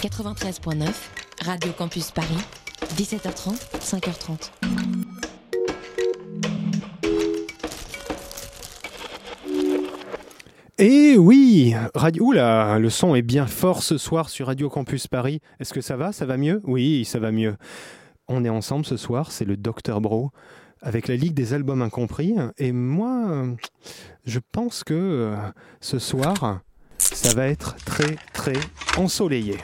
93.9, Radio Campus Paris, 17h30, 5h30. Et oui, radio, oula, le son est bien fort ce soir sur Radio Campus Paris. Est-ce que ça va? Ça va mieux? Oui, ça va mieux. On est ensemble ce soir, c'est le Dr Bro avec la Ligue des albums incompris. Et moi, je pense que euh, ce soir, ça va être très très ensoleillé.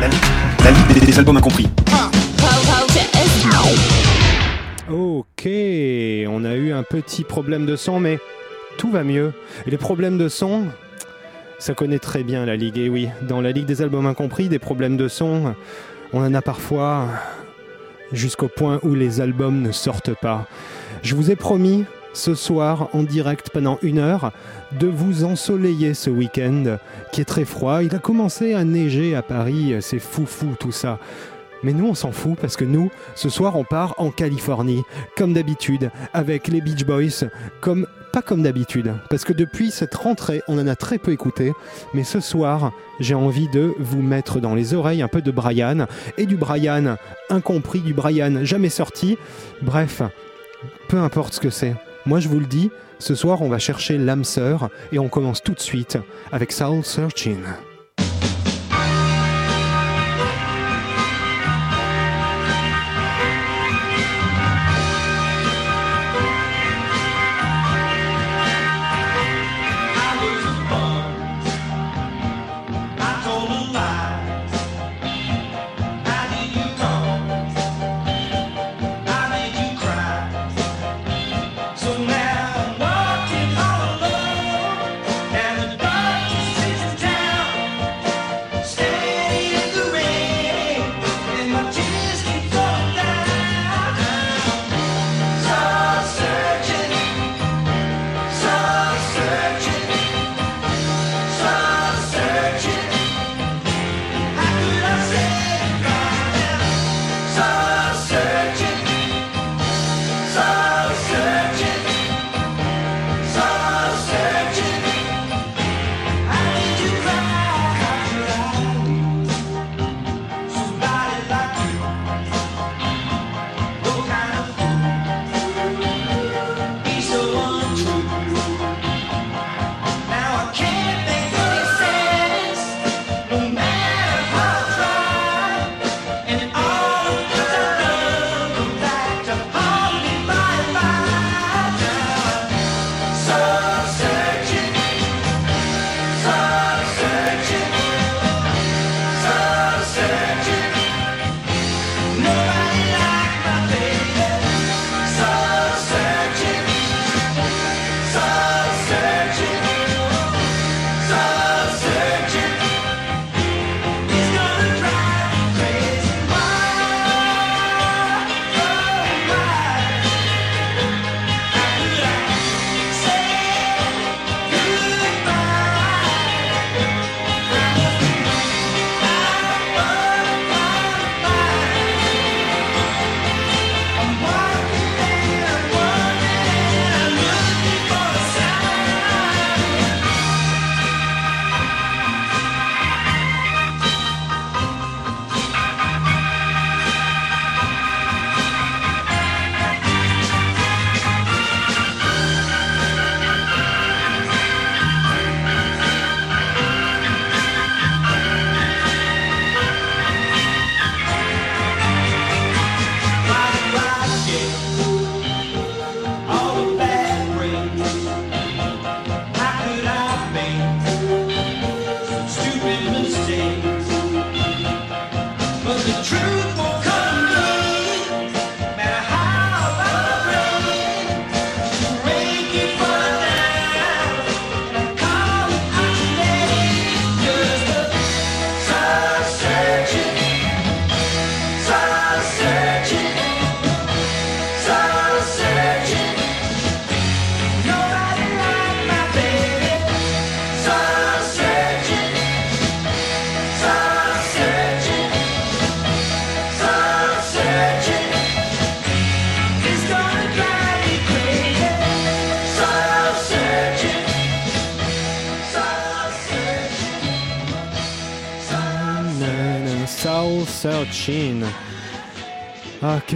La Ligue, la Ligue des, albums incompris. Ok, on a eu un petit problème de son, mais tout va mieux. Et les problèmes de son, ça connaît très bien la Ligue. Et oui, dans la Ligue des albums incompris, des problèmes de son, on en a parfois jusqu'au point où les albums ne sortent pas. Je vous ai promis ce soir en direct pendant une heure de vous ensoleiller ce week-end qui est très froid. Il a commencé à neiger à Paris, c'est fou fou tout ça. Mais nous, on s'en fout parce que nous, ce soir, on part en Californie, comme d'habitude, avec les Beach Boys, comme pas comme d'habitude, parce que depuis cette rentrée, on en a très peu écouté. Mais ce soir, j'ai envie de vous mettre dans les oreilles un peu de Brian et du Brian incompris, du Brian jamais sorti. Bref, peu importe ce que c'est. Moi, je vous le dis, ce soir, on va chercher l'âme sœur et on commence tout de suite avec Soul Searching.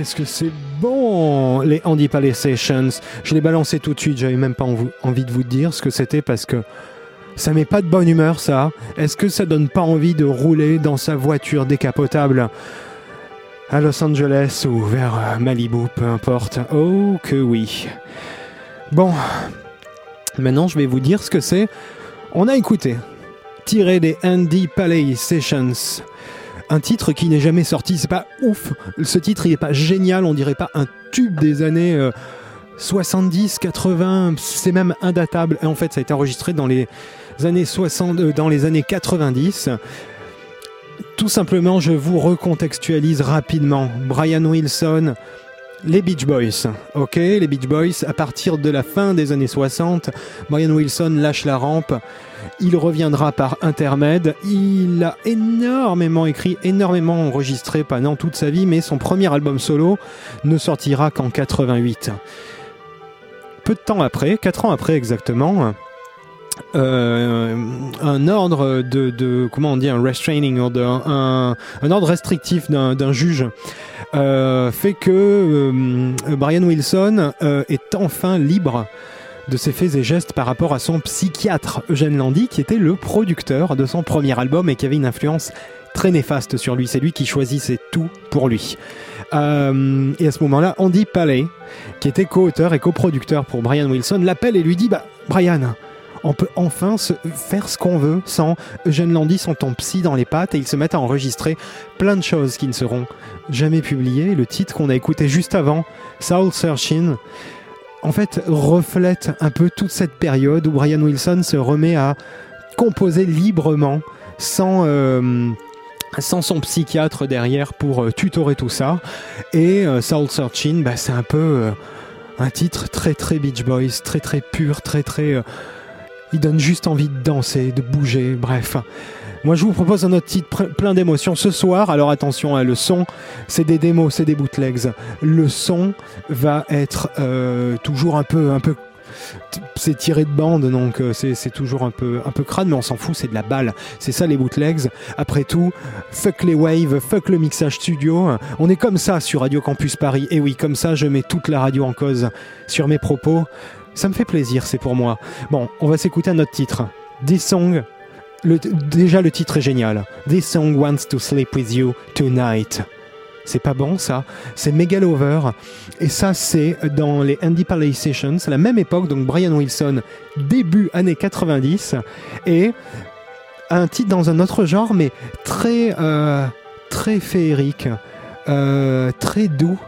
Qu'est-ce que c'est bon Les Andy Palais Sessions? Je l'ai balancé tout de suite, j'avais même pas envie de vous dire ce que c'était parce que ça met pas de bonne humeur ça. Est-ce que ça donne pas envie de rouler dans sa voiture décapotable à Los Angeles ou vers euh, Malibu, peu importe? Oh que oui. Bon, maintenant je vais vous dire ce que c'est. On a écouté, tiré des Andy Palais Sessions, un titre qui n'est jamais sorti. C'est pas ouf. Ce titre, il est pas génial. On dirait pas un tube des années 70, euh, 80. C'est même indatable. Et en fait, ça a été enregistré dans les années 60, euh, dans les années 90. Tout simplement, je vous recontextualise rapidement. Brian Wilson, les Beach Boys, ok Les Beach Boys, à partir de la fin des années 60, Brian Wilson lâche la rampe, il reviendra par intermède, il a énormément écrit, énormément enregistré pendant toute sa vie, mais son premier album solo ne sortira qu'en 88. Peu de temps après, 4 ans après exactement, euh, un ordre de, comment on dit un restraining order, un, ordre restrictif d'un juge euh, fait que euh, Brian Wilson est enfin libre de ses faits et gestes par rapport à son psychiatre Eugène Landy qui était le producteur de son premier album et qui avait une influence très néfaste sur lui. C'est lui qui choisissait tout pour lui. et à ce moment-là, Andy Paley, qui était co-auteur et coproducteur pour Brian Wilson, l'appelle et lui dit Bah, Brian, on peut enfin faire ce qu'on veut sans Eugène Landy sont ton psy dans les pattes et ils se mettent à enregistrer plein de choses qui ne seront jamais publiées. Le titre qu'on a écouté juste avant, Soul Searching, en fait reflète un peu toute cette période où Brian Wilson se remet à composer librement sans euh, sans son psychiatre derrière pour euh, tutorer tout ça. Et euh, Soul Searching, bah, c'est un peu un titre très très Beach Boys, très très pur, très très il donne juste envie de danser, de bouger, bref. Moi, je vous propose un autre titre plein d'émotions ce soir. Alors attention, hein, le son, c'est des démos, c'est des bootlegs. Le son va être euh, toujours un peu, un peu, c'est tiré de bande, donc euh, c'est toujours un peu, un peu crade, mais on s'en fout, c'est de la balle. C'est ça les bootlegs. Après tout, fuck les waves, fuck le mixage studio. On est comme ça sur Radio Campus Paris. Et oui, comme ça, je mets toute la radio en cause sur mes propos. Ça me fait plaisir, c'est pour moi. Bon, on va s'écouter un autre titre. This Song. Déjà, le titre est génial. This Song Wants to Sleep With You Tonight. C'est pas bon ça, c'est Megalover. Et ça, c'est dans les Andy Palais Sessions, à la même époque, donc Brian Wilson, début années 90. Et un titre dans un autre genre, mais très, euh, très féerique, euh, très doux.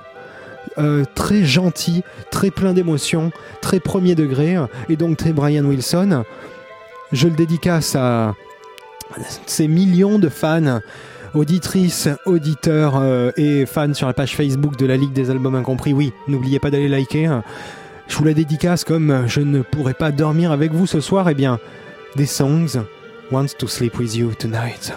Euh, très gentil, très plein d'émotions, très premier degré, et donc très Brian Wilson. Je le dédicace à ces millions de fans, auditrices, auditeurs euh, et fans sur la page Facebook de la Ligue des Albums Incompris. Oui, n'oubliez pas d'aller liker. Je vous la dédicace comme je ne pourrai pas dormir avec vous ce soir, eh bien, des songs Want to Sleep With You Tonight.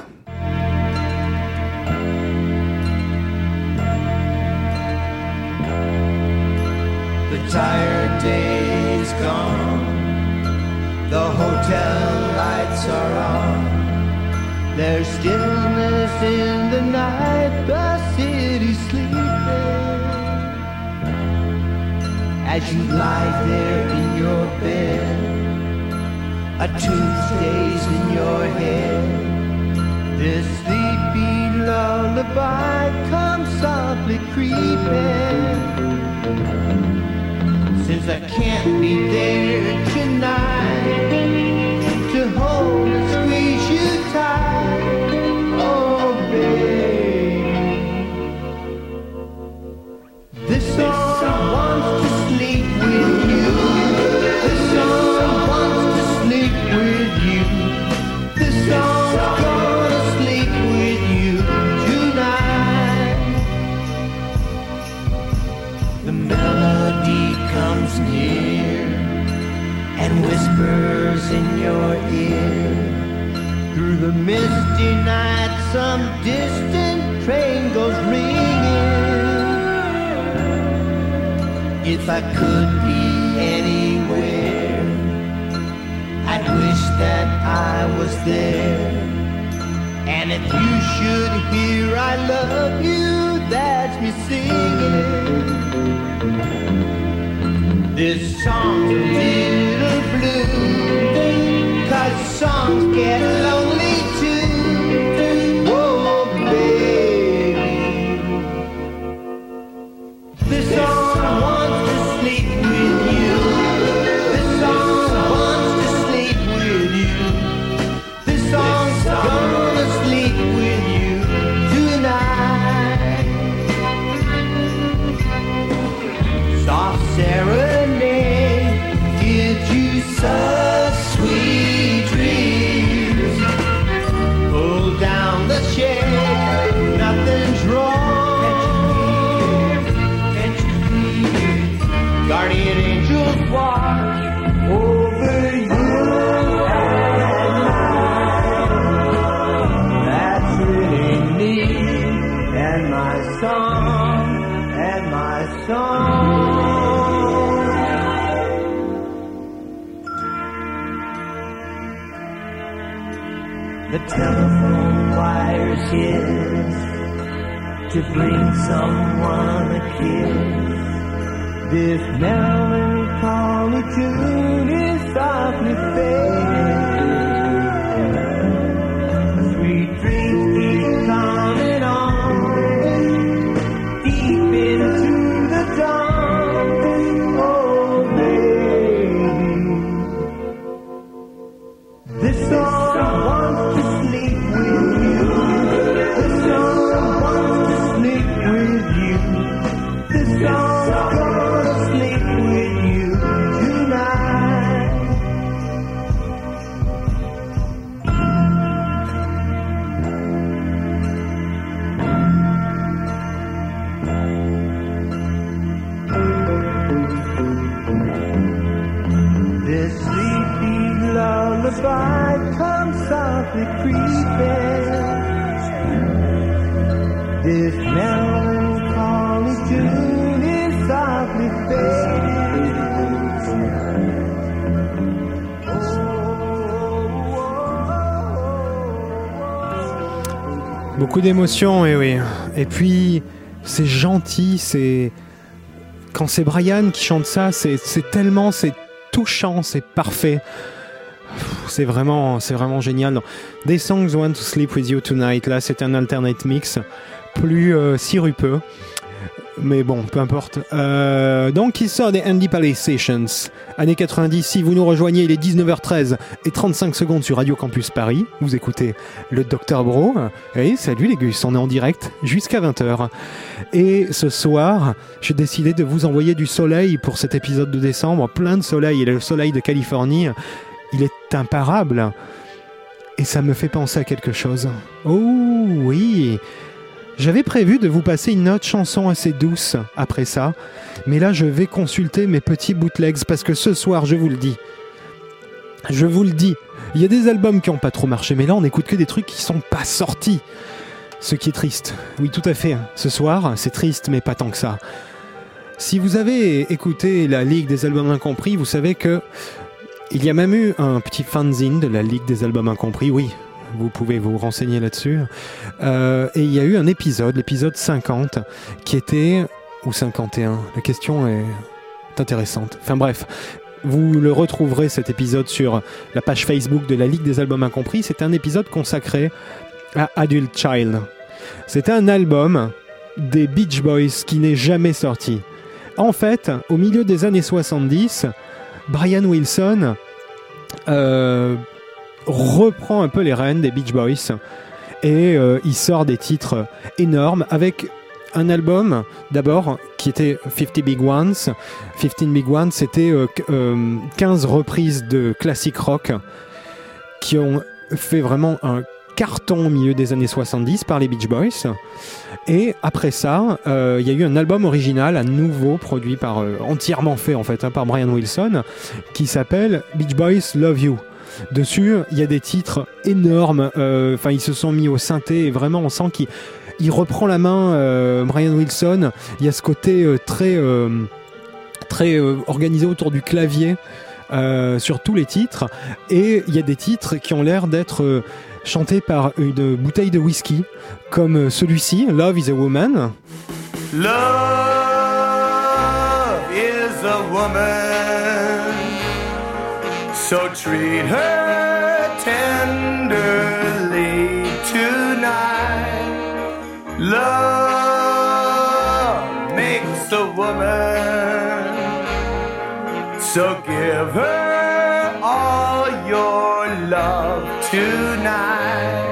Tired day is gone. The hotel lights are on. There's stillness in the night, the city's sleeping. As you lie there in your bed, a tune stays in your head. This sleepy lullaby comes softly creeping. Since I can't be there tonight The telephone wires his to bring someone a kiss. This melancholy tune is softly fading. Beaucoup d'émotions, et oui. Et puis, c'est gentil, c'est. Quand c'est Brian qui chante ça, c'est tellement, c'est touchant, c'est parfait. C'est vraiment, c'est vraiment génial. Des songs Want to Sleep with You Tonight, là, c'est un alternate mix plus euh, sirupeux. Mais bon, peu importe. Euh, donc, il sort des Andy Palace Sessions. Années 90, si vous nous rejoignez, il est 19h13 et 35 secondes sur Radio Campus Paris. Vous écoutez le Dr Bro. Et salut les gus, on est en direct jusqu'à 20h. Et ce soir, j'ai décidé de vous envoyer du soleil pour cet épisode de décembre. Plein de soleil. Et le soleil de Californie, il est imparable. Et ça me fait penser à quelque chose. Oh oui j'avais prévu de vous passer une autre chanson assez douce après ça, mais là je vais consulter mes petits bootlegs parce que ce soir, je vous le dis, je vous le dis, il y a des albums qui n'ont pas trop marché, mais là on n'écoute que des trucs qui sont pas sortis. Ce qui est triste. Oui, tout à fait. Ce soir, c'est triste, mais pas tant que ça. Si vous avez écouté la Ligue des albums incompris, vous savez que il y a même eu un petit fanzine de la Ligue des albums incompris, oui. Vous pouvez vous renseigner là-dessus. Euh, et il y a eu un épisode, l'épisode 50, qui était... Ou 51, la question est intéressante. Enfin bref, vous le retrouverez cet épisode sur la page Facebook de la Ligue des albums incompris. C'est un épisode consacré à Adult Child. C'est un album des Beach Boys qui n'est jamais sorti. En fait, au milieu des années 70, Brian Wilson euh, reprend un peu les rênes des Beach Boys et euh, il sort des titres énormes avec un album d'abord qui était 50 Big Ones. 15 Big Ones, c'était euh, qu- euh, 15 reprises de classique rock qui ont fait vraiment un carton au milieu des années 70 par les Beach Boys. Et après ça, euh, il y a eu un album original, un nouveau produit par euh, entièrement fait en fait hein, par Brian Wilson, qui s'appelle Beach Boys Love You. Dessus, il y a des titres énormes. euh, Enfin, ils se sont mis au synthé et vraiment, on sent qu'il il reprend la main. euh, Brian Wilson. Il y a ce côté euh, très très organisé autour du clavier. sur tous les titres et il y a des titres qui ont l'air d'être euh, chanté par une bouteille de whisky, comme celui-ci, Love is a Woman. Love is a woman, so treat her tenderly tonight. Love makes a woman, so give her all your love tonight.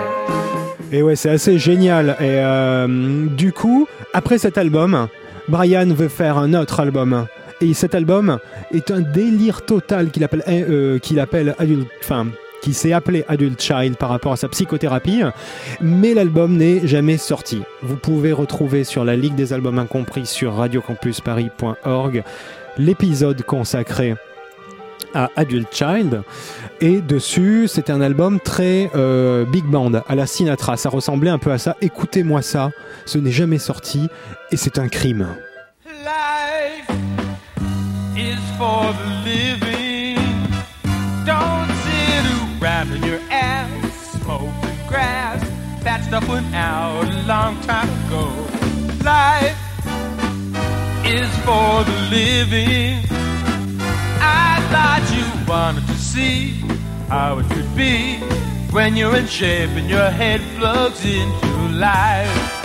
Et ouais, c'est assez génial. Et euh, du coup, après cet album, Brian veut faire un autre album. Et cet album est un délire total qu'il appelle, euh, qu'il Adult, enfin, qui s'est appelé Adult Child par rapport à sa psychothérapie. Mais l'album n'est jamais sorti. Vous pouvez retrouver sur la Ligue des albums incompris sur radiocampusparis.org l'épisode consacré à Adult Child. Et dessus, c'était un album très euh, big band, à la Sinatra. Ça ressemblait un peu à ça. Écoutez-moi ça, ce n'est jamais sorti et c'est un crime. For the living. Don't sit around in your ass, smoking grass. That stuff went out a long time ago. Life is for the living. I thought you wanted to see how it could be when you're in shape and your head plugs into life.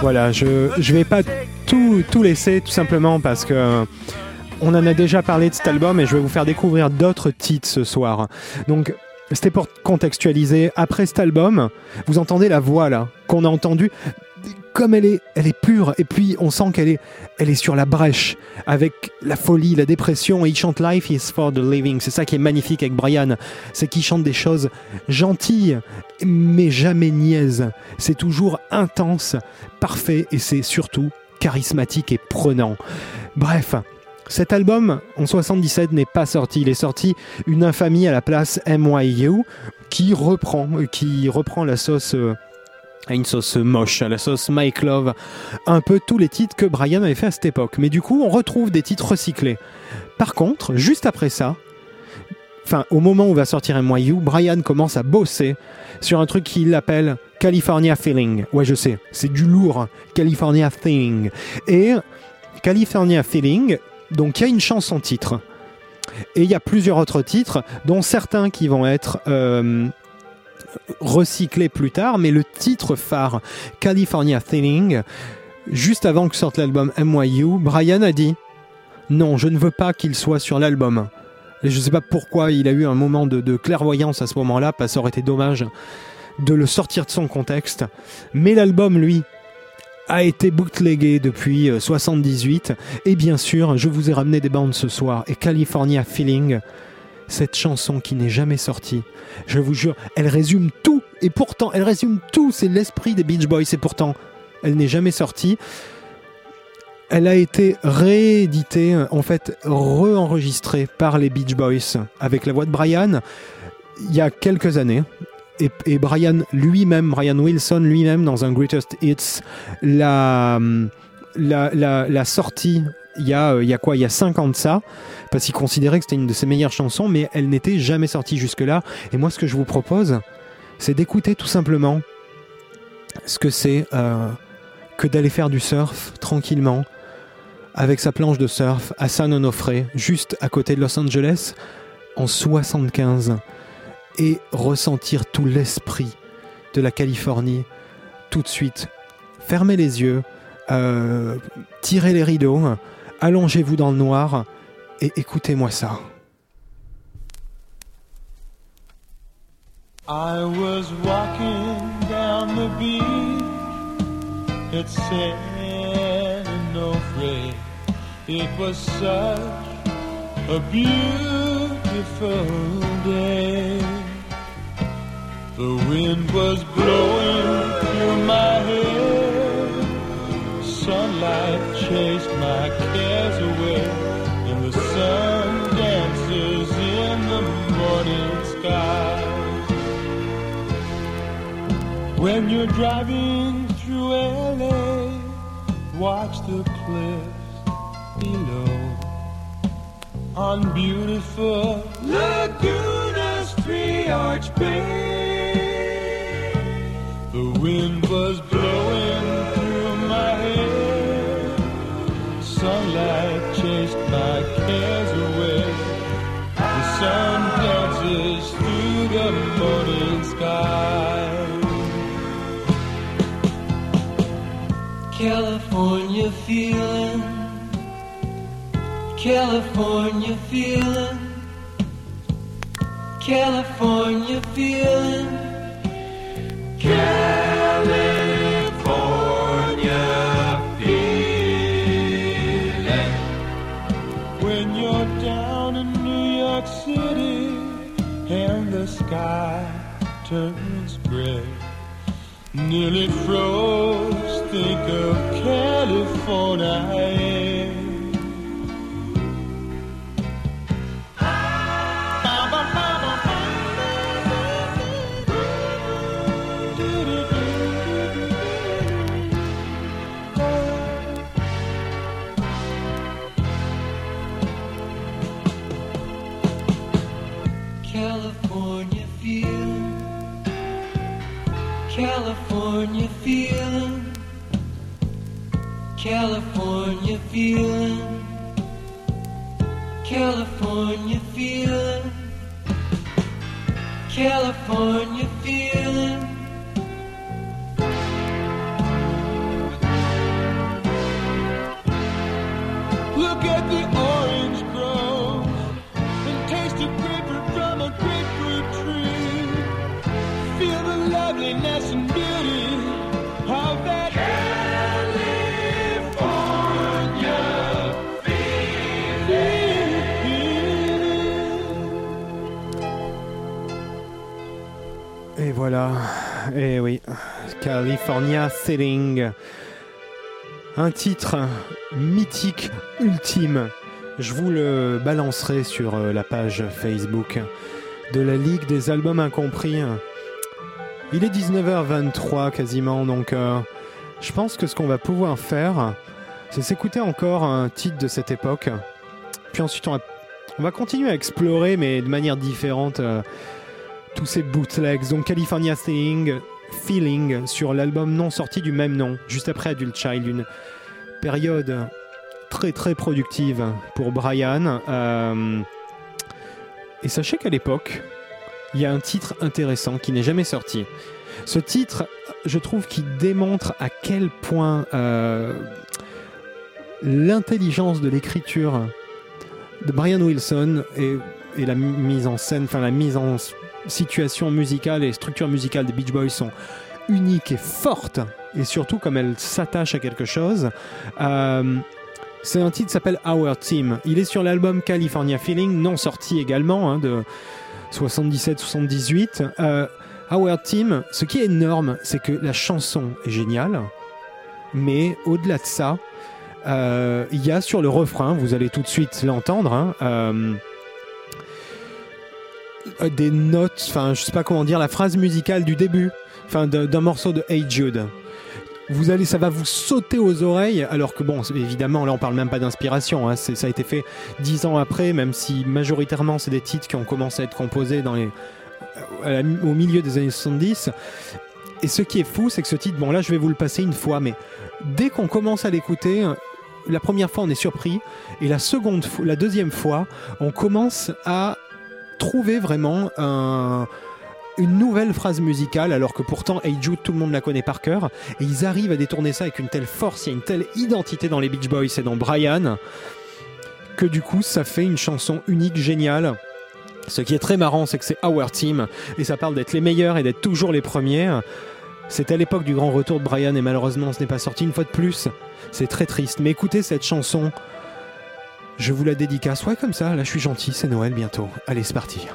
Voilà, je je vais pas tout, tout laisser tout simplement parce que on en a déjà parlé de cet album et je vais vous faire découvrir d'autres titres ce soir. Donc c'était pour contextualiser. Après cet album, vous entendez la voix là qu'on a entendue. Comme elle est, elle est pure et puis on sent qu'elle est, elle est sur la brèche avec la folie, la dépression et il chante Life is for the living. C'est ça qui est magnifique avec Brian, c'est qu'il chante des choses gentilles mais jamais niaises. C'est toujours intense, parfait et c'est surtout charismatique et prenant. Bref, cet album en 77 n'est pas sorti. Il est sorti une infamie à la place MYU qui reprend, qui reprend la sauce. À une sauce moche, à la sauce Mike Love, un peu tous les titres que Brian avait fait à cette époque. Mais du coup, on retrouve des titres recyclés. Par contre, juste après ça, enfin, au moment où va sortir MYU, Brian commence à bosser sur un truc qu'il appelle California Feeling. Ouais, je sais, c'est du lourd, hein. California Feeling. Et California Feeling, donc il y a une chanson titre. Et il y a plusieurs autres titres, dont certains qui vont être euh, recyclés plus tard, mais le titre phare, California Feeling, juste avant que sorte l'album MYU, Brian a dit non, je ne veux pas qu'il soit sur l'album. Je ne sais pas pourquoi il a eu un moment de, clairvoyance à ce moment-là, parce que ça aurait été dommage de le sortir de son contexte. Mais l'album, lui, a été bootlegué depuis euh, 78. Et bien sûr, je vous ai ramené des bandes ce soir. Et California Feeling, cette chanson qui n'est jamais sortie, je vous jure, elle résume tout. Et pourtant, elle résume tout. C'est l'esprit des Beach Boys. Et pourtant, elle n'est jamais sortie. Elle a été rééditée, en fait, re-enregistrée par les Beach Boys avec la voix de Brian il y a quelques années. Et, Brian lui-même, Brian Wilson lui-même, dans un Greatest Hits, l'a, l'a, l'a, l'a sorti il y, a, euh, y a quoi? Il y a 5 ans de ça, parce qu'il considérait que c'était une de ses meilleures chansons, mais elle n'était jamais sortie jusque-là. Et moi, ce que je vous propose, c'est d'écouter tout simplement ce que c'est euh, que d'aller faire du surf tranquillement avec sa planche de surf à San Onofre, juste à côté de Los Angeles, en 75, et ressentir tout l'esprit de la Californie tout de suite. Fermez les yeux, euh, tirez les rideaux, allongez-vous dans le noir et écoutez-moi ça. I was walking down the beach at San Onofre. It was such a beautiful day. The wind was blowing through my hair. Sunlight chased my cares away. And the sun dances in the morning sky. When you're driving through LA, watch the cliffs below. on beautiful Laguna's three arch bay. The wind was blowing California feeling, California feeling, California feeling, California feeling. When you're down in New York City and the sky turns gray nearly froze. Think of California. Et oui. California Feeling. Un titre mythique, ultime. Je vous le balancerai sur euh, la page Facebook de la Ligue des albums incompris. Il est 19h23 quasiment, donc euh, je pense que ce qu'on va pouvoir faire, c'est s'écouter encore un titre de cette époque. Puis ensuite, on va, on va continuer à explorer, mais de manière différente, euh, tous ces bootlegs. Donc California Feeling, Feeling sur l'album non sorti du même nom, juste après Adult Child, une période très très productive pour Brian. Euh, et sachez qu'à l'époque, il y a un titre intéressant qui n'est jamais sorti. Ce titre, je trouve qu'il démontre à quel point euh, l'intelligence de l'écriture de Brian Wilson et, et la mise en scène, enfin la mise en situation musicale et structure musicale des Beach Boys sont uniques et fortes, et surtout comme elles s'attachent à quelque chose. Euh, c'est un titre qui s'appelle Our Team. Il est sur l'album California Feeling, non sorti également, hein, de 77-78. Euh, Our Team, ce qui est énorme, c'est que la chanson est géniale, mais au-delà de ça, euh, il y a sur le refrain, vous allez tout de suite l'entendre, hein, des notes, enfin je sais pas comment dire, la phrase musicale du début, enfin d'un morceau de Hey Jude. Vous allez, ça va vous sauter aux oreilles, alors que bon, évidemment, là on parle même pas d'inspiration, hein, ça a été fait dix ans après, même si majoritairement c'est des titres qui ont commencé à être composés dans les, au milieu des années 70. Et ce qui est fou, c'est que ce titre, bon là je vais vous le passer une fois, mais dès qu'on commence à l'écouter, la première fois on est surpris, et la seconde, la deuxième fois, on commence à trouver vraiment un- une nouvelle phrase musicale, alors que pourtant Hey Jude, tout le monde la connaît par cœur, et ils arrivent à détourner ça avec une telle force, il y a une telle identité dans les Beach Boys et dans Brian, que du coup ça fait une chanson unique, géniale. Ce qui est très marrant, c'est que c'est Our Team, et ça parle d'être les meilleurs et d'être toujours les premiers. C'est à l'époque du grand retour de Brian, et malheureusement ce n'est pas sorti une fois de plus. C'est très triste, mais écoutez cette chanson. Je vous la dédicace, ouais comme ça, là je suis gentil, c'est Noël bientôt. Allez, c'est parti.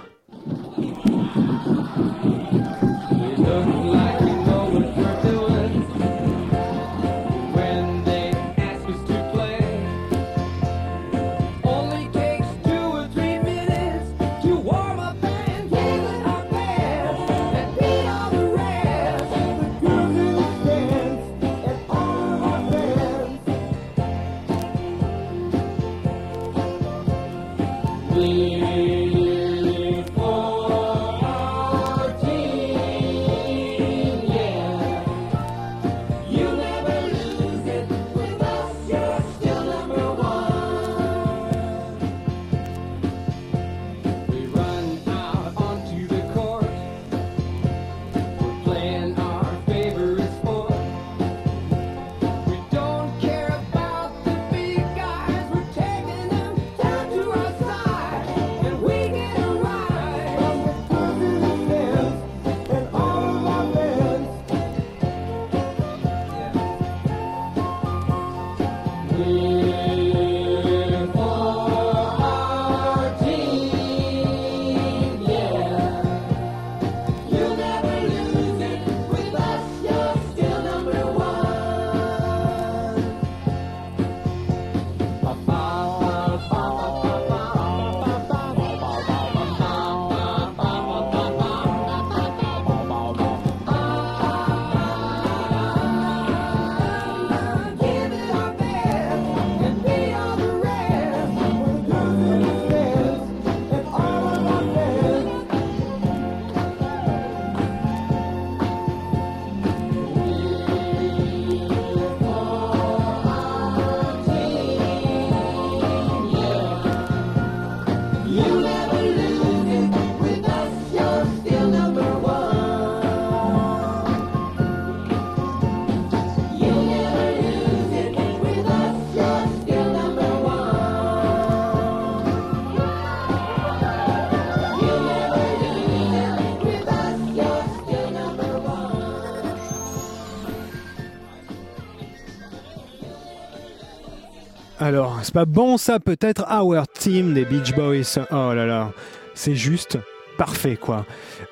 Alors, c'est pas bon ça peut-être Our Team des Beach Boys. Oh là là, c'est juste parfait quoi.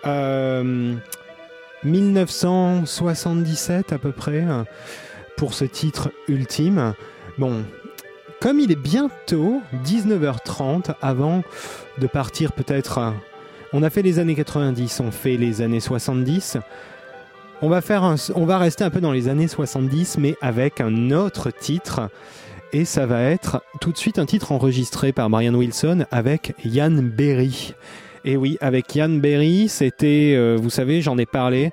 Euh, 1977 à peu près euh, pour ce titre ultime. Bon, comme il est bientôt 19h30 avant de partir peut-être... euh, On a fait les années 90, on fait les années 70. On va, faire on va rester un peu dans les années 70 mais avec un autre titre et ça va être tout de suite un titre enregistré par Brian Wilson avec Ian Berry. Et oui, avec Ian Berry, c'était, euh, vous savez, j'en ai parlé.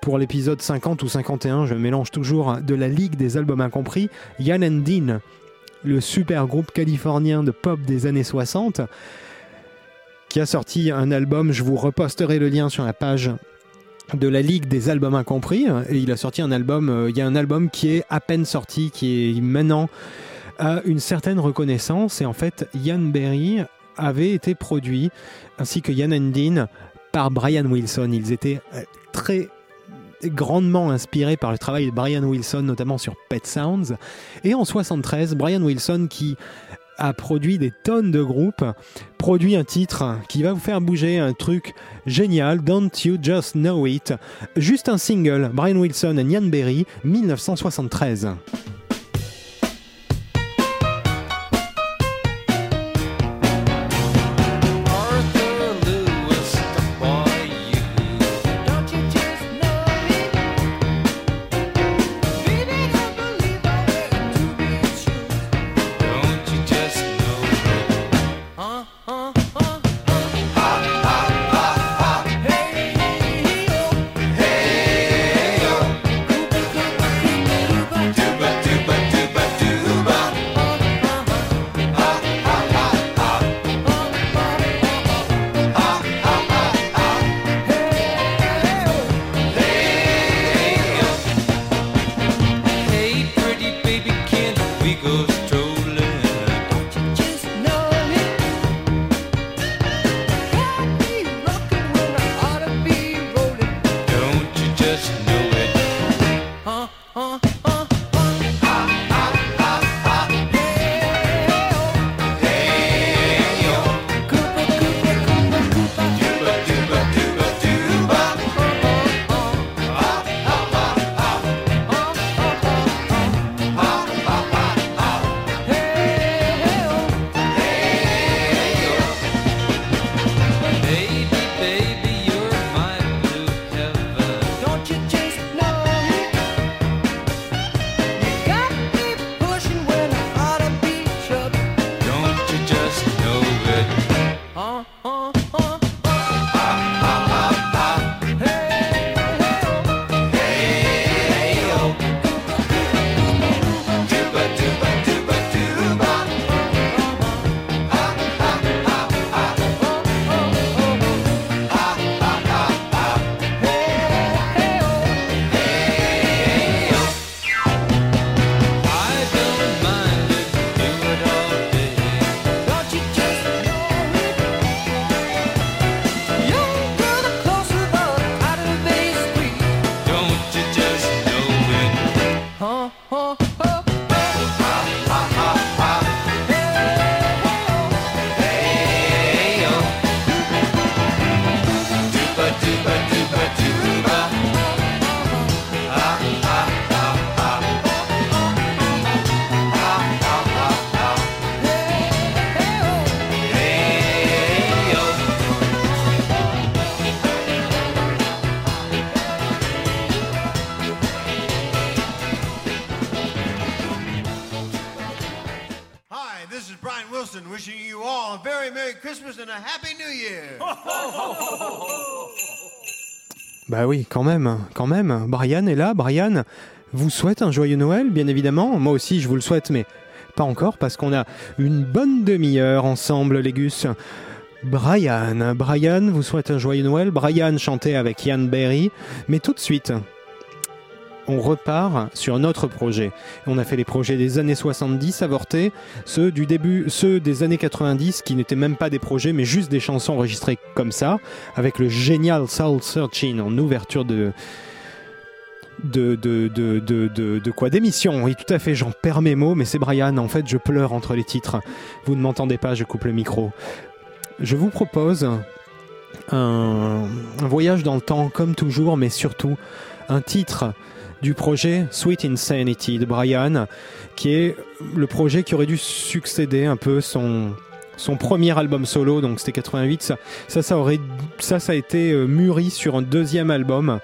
Pour l'épisode 50 ou 51, je mélange toujours de la Ligue des albums incompris, Ian and Dean, le super groupe californien de pop des années 60, qui a sorti un album, je vous reposterai le lien sur la page de la Ligue des albums incompris, et il a sorti un album, euh, il y a un album qui est à peine sorti, qui est maintenant a une certaine reconnaissance et en fait Ian Berry avait été produit ainsi que Ian Dean par Brian Wilson. Ils étaient euh, très grandement inspirés par le travail de Brian Wilson, notamment sur Pet Sounds. Et en 73, Brian Wilson, qui a produit des tonnes de groupes, produit un titre qui va vous faire bouger, un truc génial, Don't You Just Know It. Juste un single, Brian Wilson et Ian Berry, 1973. Là. Brian vous souhaite un joyeux Noël, bien évidemment. Moi aussi, je vous le souhaite, mais pas encore parce qu'on a une bonne demi-heure ensemble, les Gus. Brian, Brian vous souhaite un joyeux Noël. Brian chantait avec Ian Berry, mais tout de suite, on repart sur notre projet. On a fait les projets des années 70 avortés, ceux du début, ceux des années 90 qui n'étaient même pas des projets mais juste des chansons enregistrées comme ça, avec le génial Soul Searching en ouverture de de, de, de, de, de, quoi D'émission, oui tout à fait, j'en perds mes mots, mais c'est Brian, en fait je pleure entre les titres. Vous ne m'entendez pas, je coupe le micro. Je vous propose un, voyage dans le temps comme toujours, mais surtout un titre du projet Sweet Insanity de Brian, qui est le projet qui aurait dû succéder un peu son son premier album solo, donc c'était 88. Ça, ça, ça aurait, ça, ça a été euh, mûri sur un deuxième album.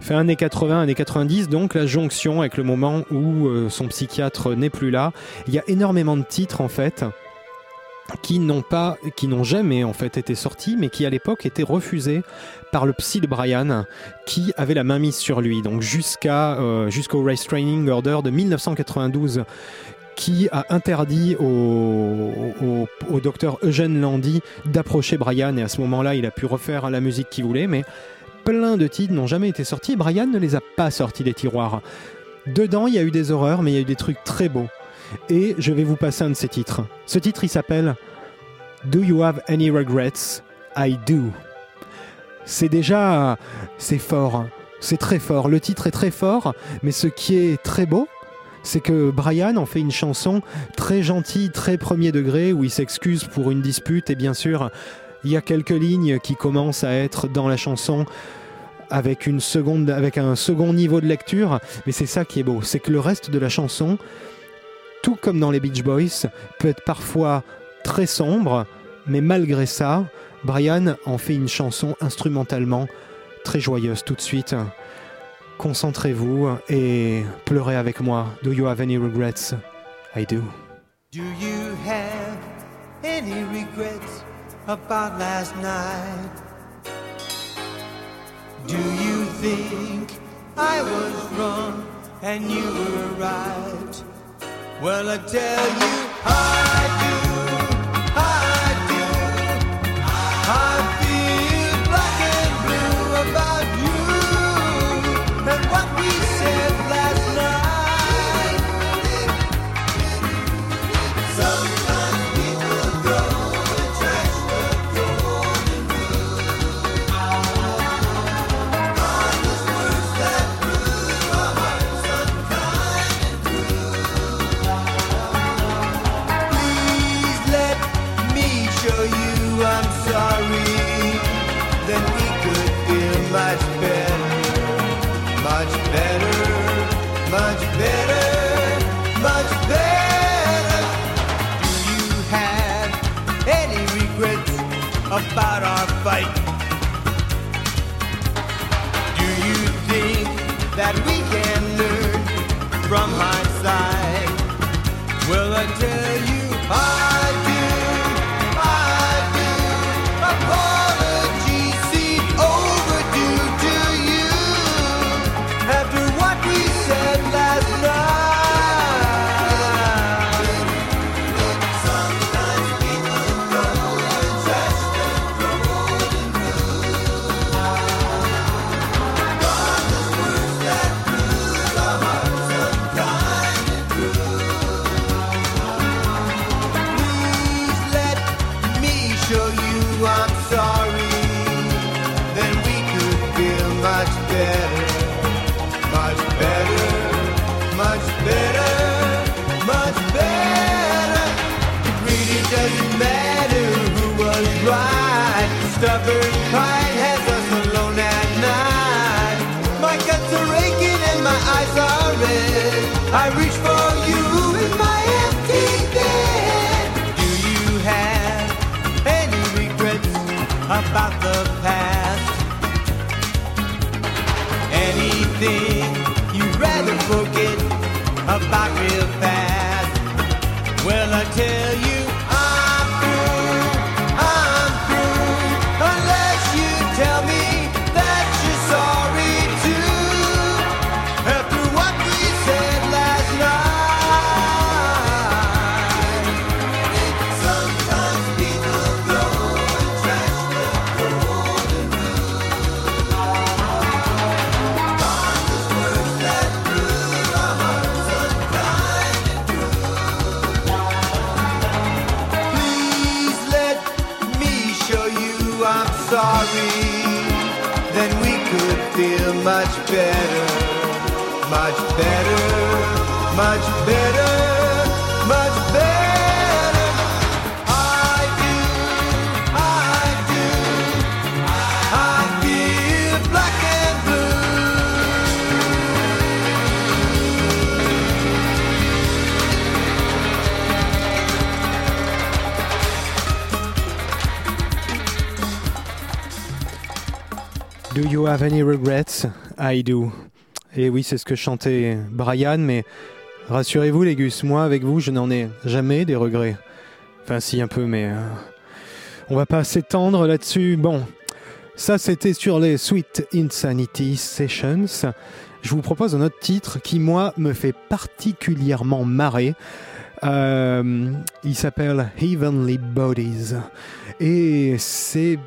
Fait années 80, années 90, donc la jonction avec le moment où euh, son psychiatre n'est plus là. Il y a énormément de titres en fait qui n'ont pas, qui n'ont jamais en fait été sortis, mais qui à l'époque étaient refusés par le psy de Brian, qui avait la main mise sur lui. Donc jusqu'à euh, jusqu'au Restraining Order de 1992 qui a interdit au, au, au docteur Eugène Landy d'approcher Brian et à ce moment-là il a pu refaire la musique qu'il voulait mais plein de titres n'ont jamais été sortis Brian ne les a pas sortis des tiroirs. Dedans il y a eu des horreurs mais il y a eu des trucs très beaux et je vais vous passer un de ces titres. Ce titre il s'appelle Do You Have Any Regrets? I Do. C'est déjà c'est fort, c'est très fort. Le titre est très fort mais ce qui est très beau c'est que Brian en fait une chanson très gentille, très premier degré, où il s'excuse pour une dispute, et bien sûr, il y a quelques lignes qui commencent à être dans la chanson avec, un second niveau de lecture, mais c'est ça qui est beau, c'est que le reste de la chanson, tout comme dans les Beach Boys, peut être parfois très sombre, mais malgré ça, Brian en fait une chanson instrumentalement très joyeuse tout de suite. Concentrez-vous et pleurez avec moi. Do you have any regrets? I do. Do you have any regrets? About last night? Do you think I was wrong and you were right? Well, I tell you, I Well, I tell you, I live. Much better, much better. I do, do, you have any regrets? I do. Et oui, c'est ce que chantait Brian, mais rassurez-vous, les gus, moi, avec vous, je n'en ai jamais des regrets. Enfin, si, un peu, mais euh, on va pas s'étendre là-dessus. Bon, ça, c'était sur les Sweet Insanity Sessions. Je vous propose un autre titre qui, moi, me fait particulièrement marrer. Euh, il s'appelle Heavenly Bodies. Et c'est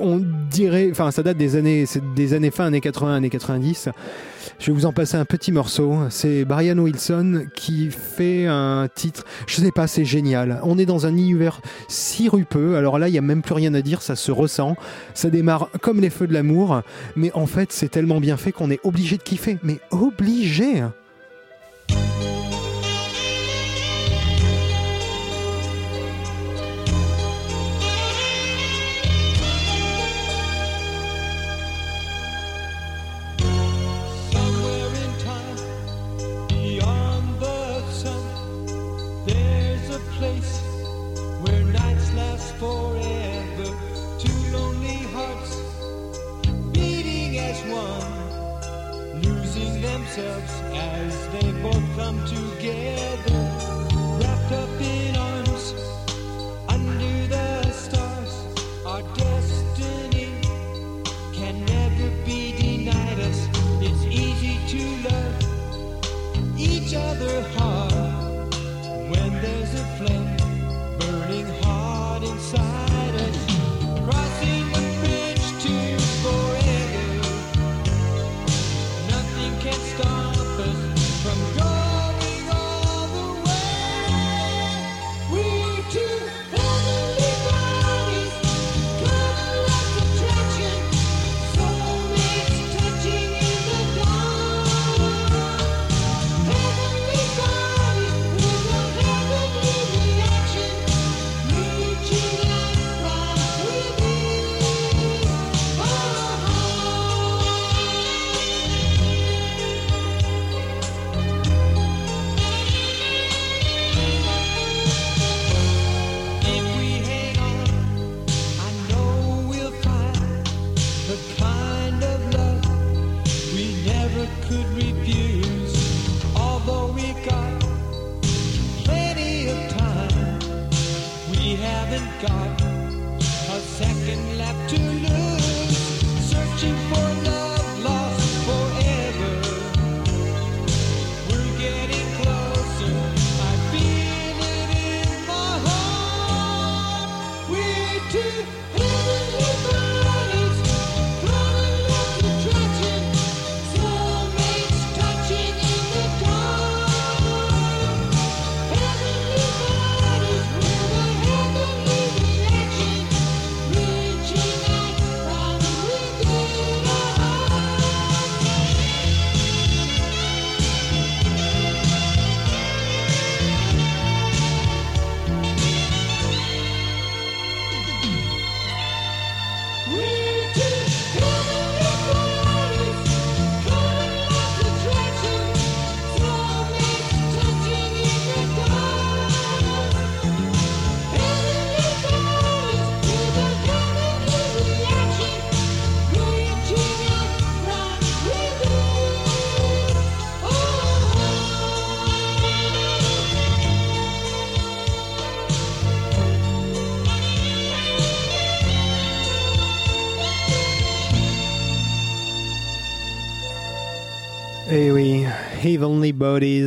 on dirait, enfin ça date des années, des années fin années 80, années 90. Je vais vous en passer un petit morceau. C'est Brian Wilson qui fait un titre. Je sais pas, c'est génial. On est dans un univers si rupeux. Alors là, il y a même plus rien à dire, ça se ressent. Ça démarre comme les feux de l'amour, mais en fait, c'est tellement bien fait qu'on est obligé de kiffer. Mais obligé.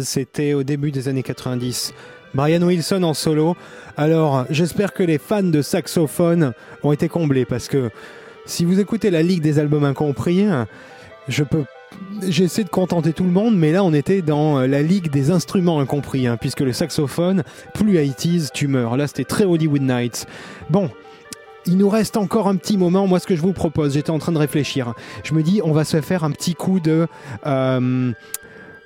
C'était au début des années 90. Brian Wilson en solo. Alors, j'espère que les fans de saxophone ont été comblés parce que si vous écoutez la Ligue des albums incompris, je peux. J'essaie de contenter tout le monde, mais là on était dans la ligue des instruments incompris, hein, puisque le saxophone, plus 80s, tu meurs. Là c'était très Hollywood Nights. Bon, il nous reste encore un petit moment. Moi, ce que je vous propose, j'étais en train de réfléchir. Je me dis, on va se faire un petit coup de. euh,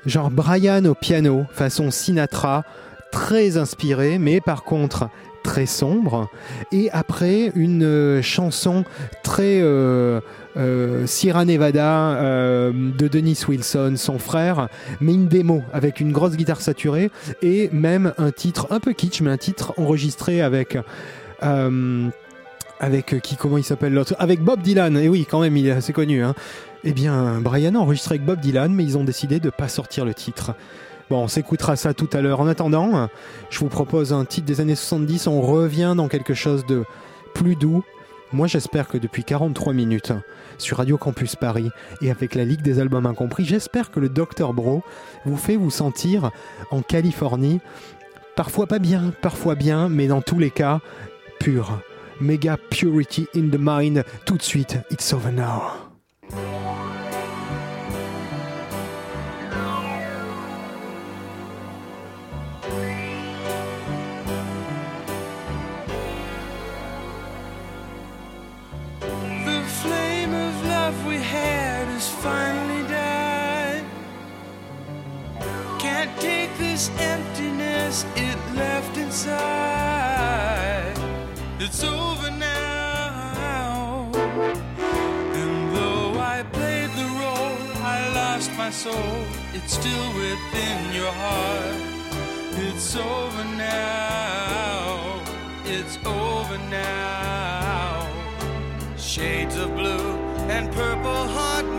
genre Brian au piano, façon Sinatra, très inspiré, mais par contre très sombre. Et après, une euh, chanson très. euh, euh, Sierra Nevada euh, de Dennis Wilson, son frère, mais une démo avec une grosse guitare saturée et même un titre un peu kitsch, mais un titre enregistré avec. euh, avec qui comment il s'appelle l'autre? Avec Bob Dylan et oui quand même il est assez connu hein. Eh bien Brian a enregistré avec Bob Dylan mais ils ont décidé de pas sortir le titre. Bon on s'écoutera ça tout à l'heure. En attendant je vous propose un titre des années 70 on revient dans quelque chose de plus doux. Moi j'espère que depuis 43 minutes sur Radio Campus Paris et avec la Ligue des Albums Incompris j'espère que le Dr Bro vous fait vous sentir en Californie. Parfois pas bien parfois bien mais dans tous les cas pur. Mega Purity in the Mind. Tout de suite, It's Over Now. This emptiness it left inside. It's over now. And though I played the role, I lost my soul. It's still within your heart. It's over now. It's over now. Shades of blue and purple haunt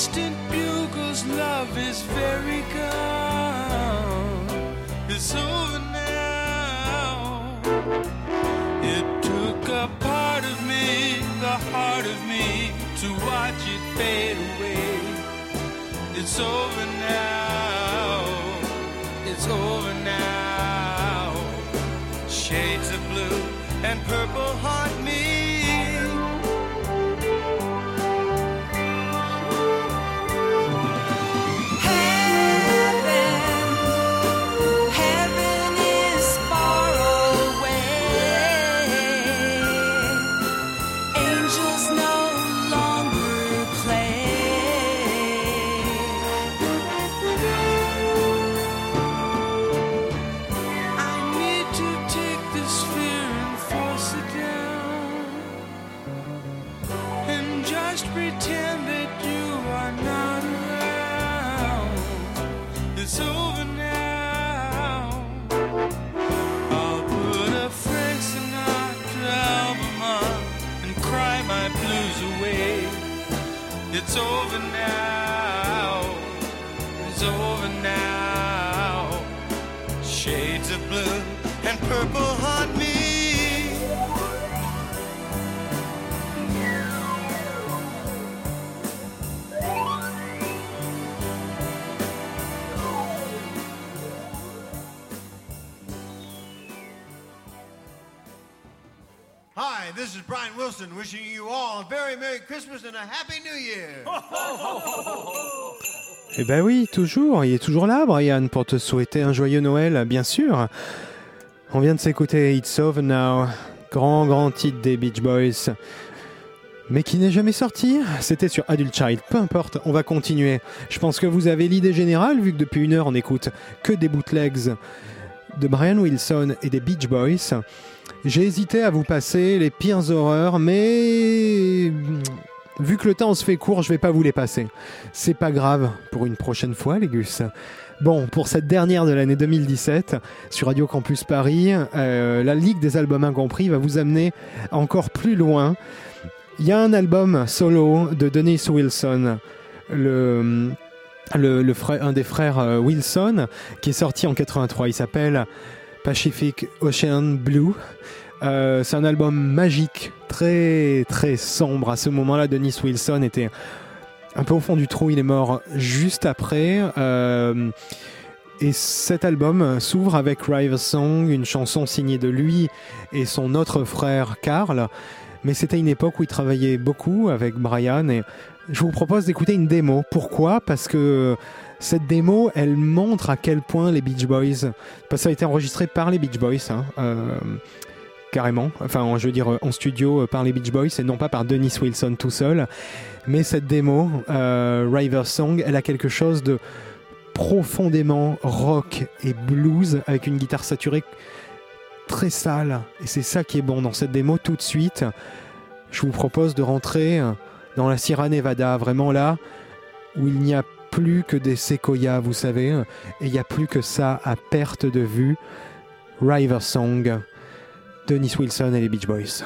distant bugles, love is very gone. It's over now. It took a part of me, the heart of me, to watch it fade away. It's over now. It's over now. Shades of blue and purple haunt Wilson wishing you all a very Merry Christmas and a Happy New Year. Eh ben oui, toujours. Il est toujours là, Brian, pour te souhaiter un joyeux Noël, bien sûr. On vient de s'écouter It's Over Now, grand, grand titre des Beach Boys. Mais qui n'est jamais sorti. C'était sur Adult Child. Peu importe, on va continuer. Je pense que vous avez l'idée générale, vu que depuis une heure, on écoute que des bootlegs de Brian Wilson et des Beach Boys. J'ai hésité à vous passer les pires horreurs, mais vu que le temps se fait court, je vais pas vous les passer. C'est pas grave pour une prochaine fois, les gus. Bon, pour cette dernière de l'année 2017, sur Radio Campus Paris, euh, la Ligue des albums incompris va vous amener encore plus loin. Il y a un album solo de Dennis Wilson, le, le, le frère, un des frères euh, Wilson, qui est sorti en 83. Il s'appelle Pacific Ocean Blue. Euh, c'est un album magique, très très sombre. À ce moment-là, Dennis Wilson était un peu au fond du trou. Il est mort juste après. Euh, et cet album s'ouvre avec River Song, une chanson signée de lui et son autre frère Carl. Mais c'était une époque où il travaillait beaucoup avec Brian et je vous propose d'écouter une démo. Pourquoi? Parce que cette démo, elle montre à quel point les Beach Boys, parce que ça a été enregistré par les Beach Boys, hein, euh, carrément, enfin je veux dire en studio euh, par les Beach Boys et non pas par Dennis Wilson tout seul. Mais cette démo, euh, River Song, elle a quelque chose de profondément rock et blues avec une guitare saturée très sale. Et c'est ça qui est bon dans cette démo tout de suite. Je vous propose de rentrer dans la Sierra Nevada, vraiment là où il n'y a plus que des séquoias, vous savez, et il n'y a plus que ça à perte de vue. River Song, Dennis Wilson et les Beach Boys.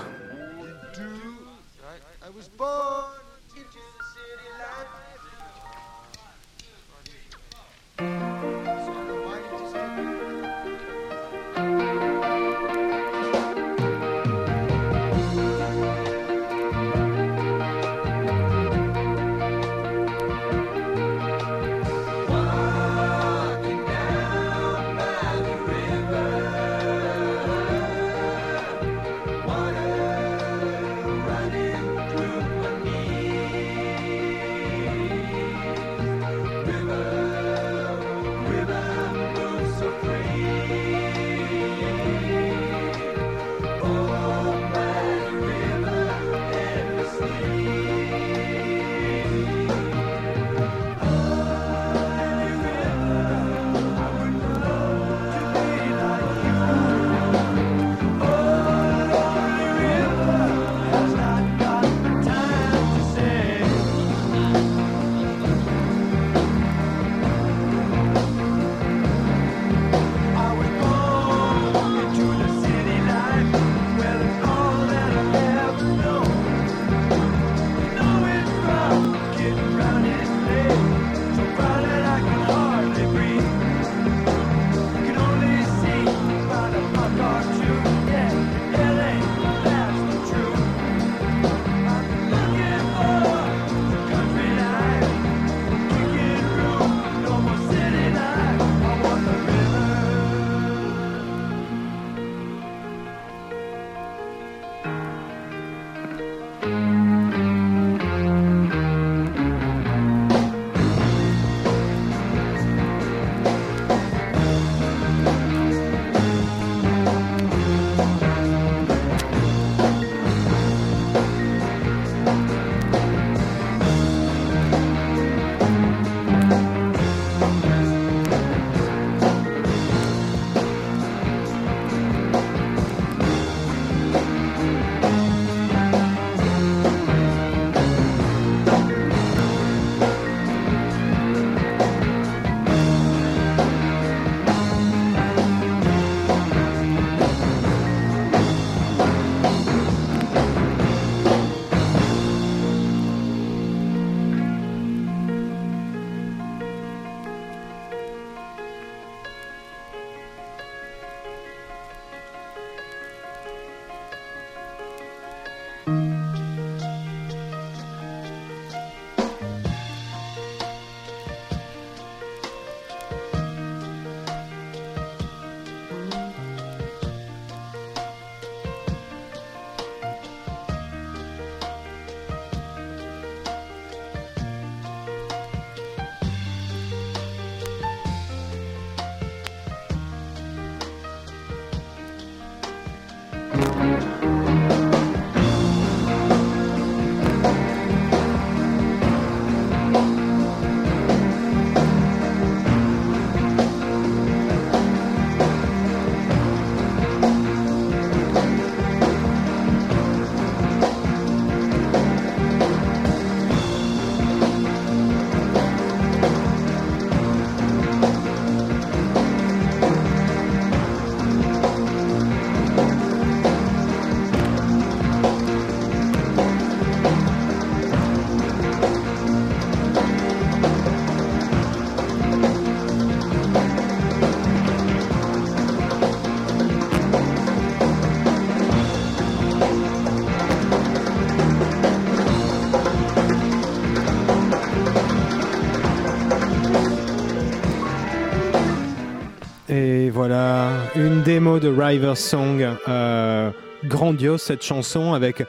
Voilà, une démo de River Song, euh, grandiose cette chanson avec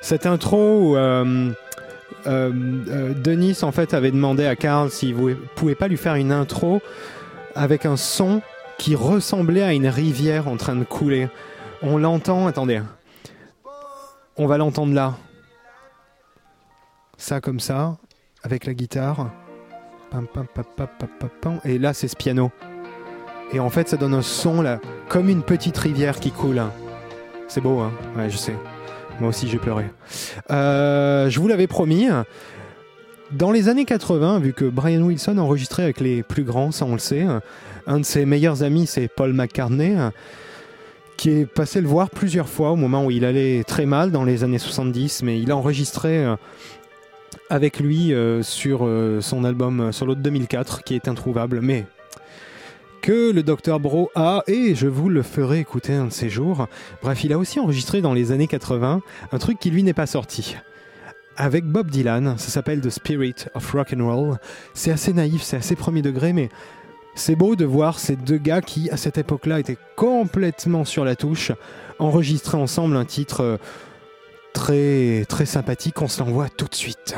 cette intro où euh, euh, Denis en fait avait demandé à Carl s'il pouvait pas lui faire une intro avec un son qui ressemblait à une rivière en train de couler. On l'entend, attendez, on va l'entendre là. Ça comme ça, avec la guitare. Et là c'est ce piano. Et en fait, ça donne un son là, comme une petite rivière qui coule. C'est beau, hein Ouais, je sais. Moi aussi, j'ai pleuré. Euh, je vous l'avais promis. Dans les années 80, vu que Brian Wilson enregistrait avec les plus grands, ça on le sait, un de ses meilleurs amis, c'est Paul McCartney, qui est passé le voir plusieurs fois au moment où il allait très mal dans les années 70, mais il a enregistré euh, avec lui euh, sur son album solo de 2004, qui est introuvable, mais que le Dr Bro a, et je vous le ferai écouter un de ces jours. Bref, il a aussi enregistré dans les années 80 un truc qui lui n'est pas sorti. Avec Bob Dylan, ça s'appelle The Spirit of Rock and Roll. C'est assez naïf, c'est assez premier degré, mais c'est beau de voir ces deux gars qui, à cette époque-là, étaient complètement sur la touche, enregistrer ensemble un titre euh, très très sympathique. On se l'envoie tout de suite.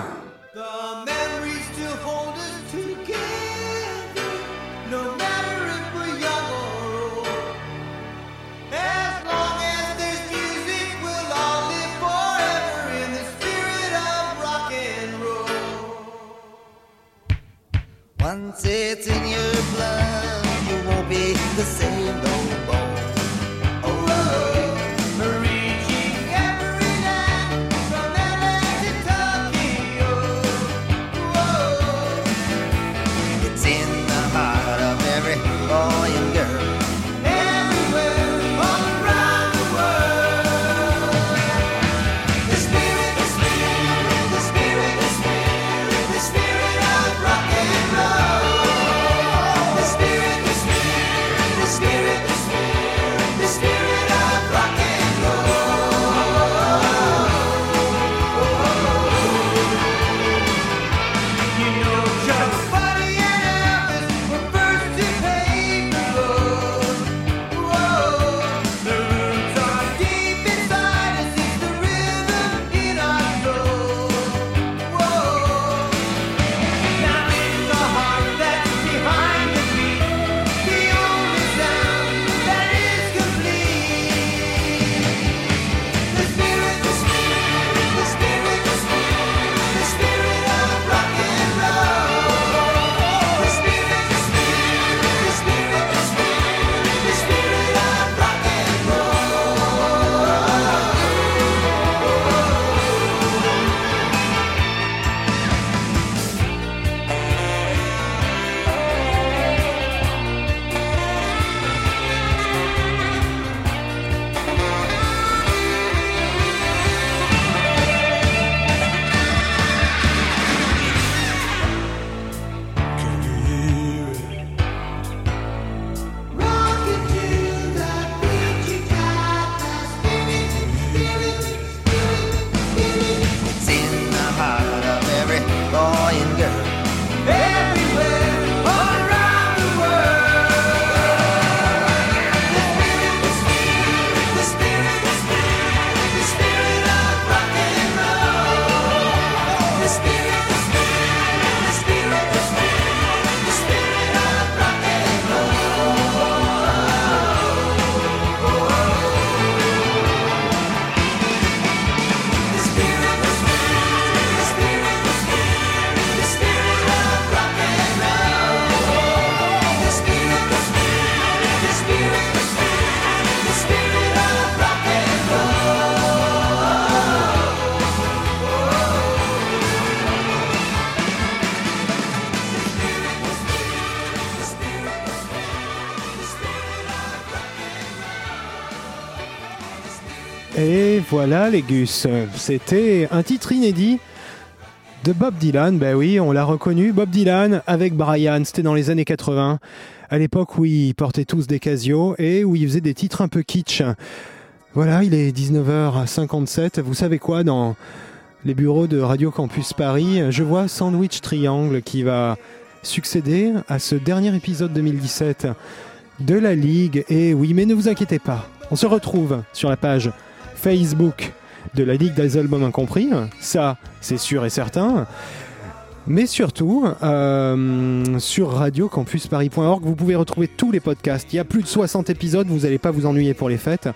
Once it's in your blood, you won't be the same voilà les Gus, c'était un titre inédit de Bob Dylan. Ben oui, on l'a reconnu, Bob Dylan avec Brian, c'était dans les années 80, à l'époque où ils portaient tous des Casio et où ils faisaient des titres un peu kitsch. Voilà, il est 19h57, vous savez quoi, dans les bureaux de Radio Campus Paris, je vois Sandwich Triangle qui va succéder à ce dernier épisode 2017 de la Ligue. Et oui, mais ne vous inquiétez pas, on se retrouve sur la page Facebook de la Ligue des albums incompris. Ça, c'est sûr et certain. Mais surtout, euh, sur radiocampusparis.org, vous pouvez retrouver tous les podcasts. Il y a plus de 60 épisodes, vous n'allez pas vous ennuyer pour les fêtes.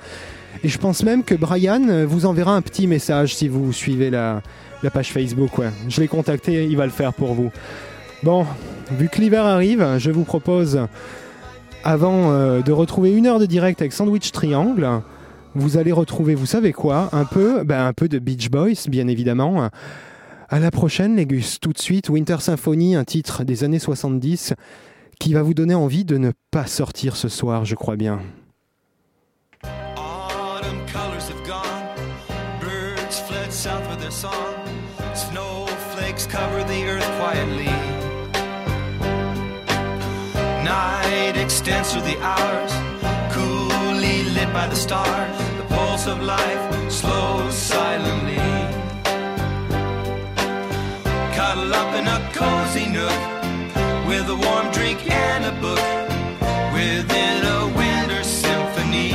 Et je pense même que Brian vous enverra un petit message si vous suivez la, page Facebook. Je l'ai contacté, il va le faire pour vous. Bon, vu que l'hiver arrive, je vous propose, avant euh, de retrouver une heure de direct avec Sandwich Triangle, vous allez retrouver, vous savez quoi, un peu, ben, un peu de Beach Boys, bien évidemment. À la prochaine, les. Tout de suite, Winter Symphony, un titre des années 70 qui va vous donner envie de ne pas sortir ce soir, je crois bien. Autumn through the hours, by the stars. The pulse of life slows silently. Cuddle up in a cozy nook with a warm drink and a book within a winter symphony.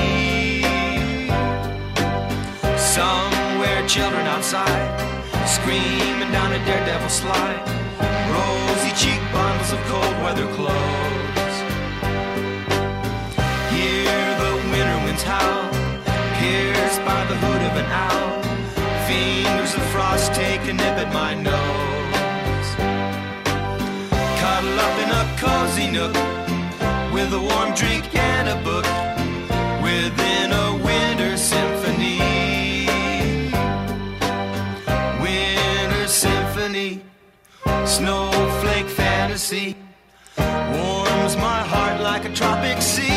Somewhere, children outside screaming down a daredevil slide. Rosy cheek bundles of cold weather clothes. Winds pierced by the hood of an owl. Fingers of frost take a nip at my nose. Cuddle up in a cozy nook with a warm drink and a book within a winter symphony. Winter symphony, snowflake fantasy warms my heart like a tropic sea.